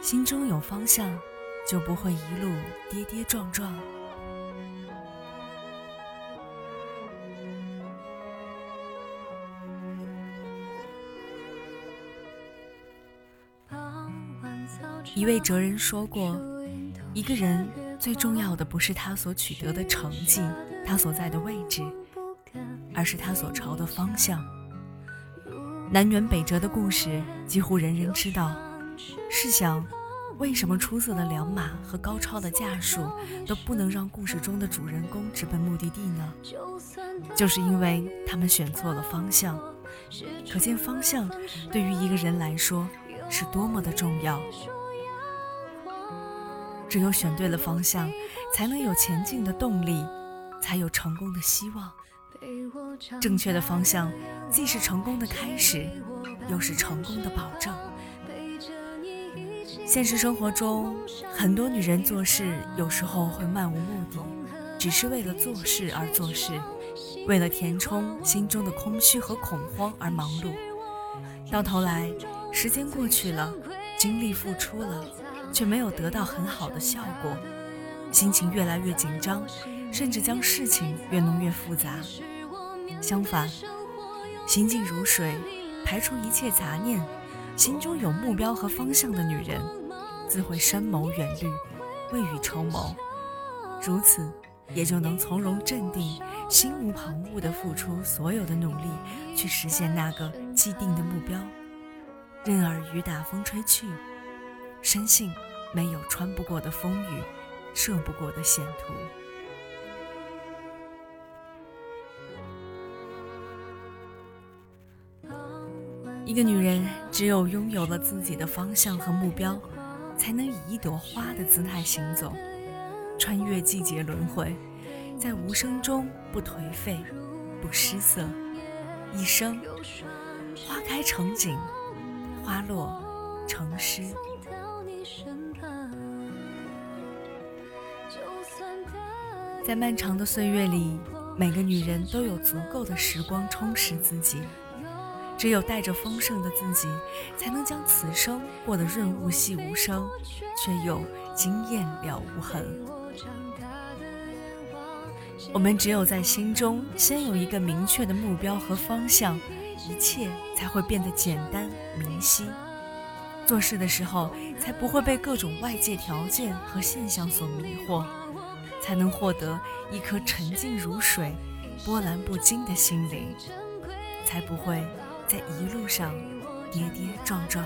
心中有方向，就不会一路跌跌撞撞。一位哲人说过：“一个人最重要的不是他所取得的成绩，他所在的位置，而是他所朝的方向。”南辕北辙的故事几乎人人知道。试想，为什么出色的良马和高超的驾术都不能让故事中的主人公直奔目的地呢？就是因为他们选错了方向。可见方向对于一个人来说是多么的重要。只有选对了方向，才能有前进的动力，才有成功的希望。正确的方向，既是成功的开始，又是成功的保证。现实生活中，很多女人做事有时候会漫无目的，只是为了做事而做事，为了填充心中的空虚和恐慌而忙碌。到头来，时间过去了，精力付出了。却没有得到很好的效果，心情越来越紧张，甚至将事情越弄越复杂。相反，心静如水，排除一切杂念，心中有目标和方向的女人，自会深谋远虑，未雨绸缪。如此，也就能从容镇定，心无旁骛地付出所有的努力，去实现那个既定的目标。任尔雨打风吹去。深信没有穿不过的风雨，涉不过的险途。一个女人只有拥有了自己的方向和目标，才能以一朵花的姿态行走，穿越季节轮回，在无声中不颓废，不失色。一生，花开成景，花落成诗。在漫长的岁月里，每个女人都有足够的时光充实自己。只有带着丰盛的自己，才能将此生过得润物细无声，却又惊艳了无痕。我们只有在心中先有一个明确的目标和方向，一切才会变得简单明晰。做事的时候，才不会被各种外界条件和现象所迷惑。才能获得一颗沉静如水、波澜不惊的心灵，才不会在一路上跌跌撞撞。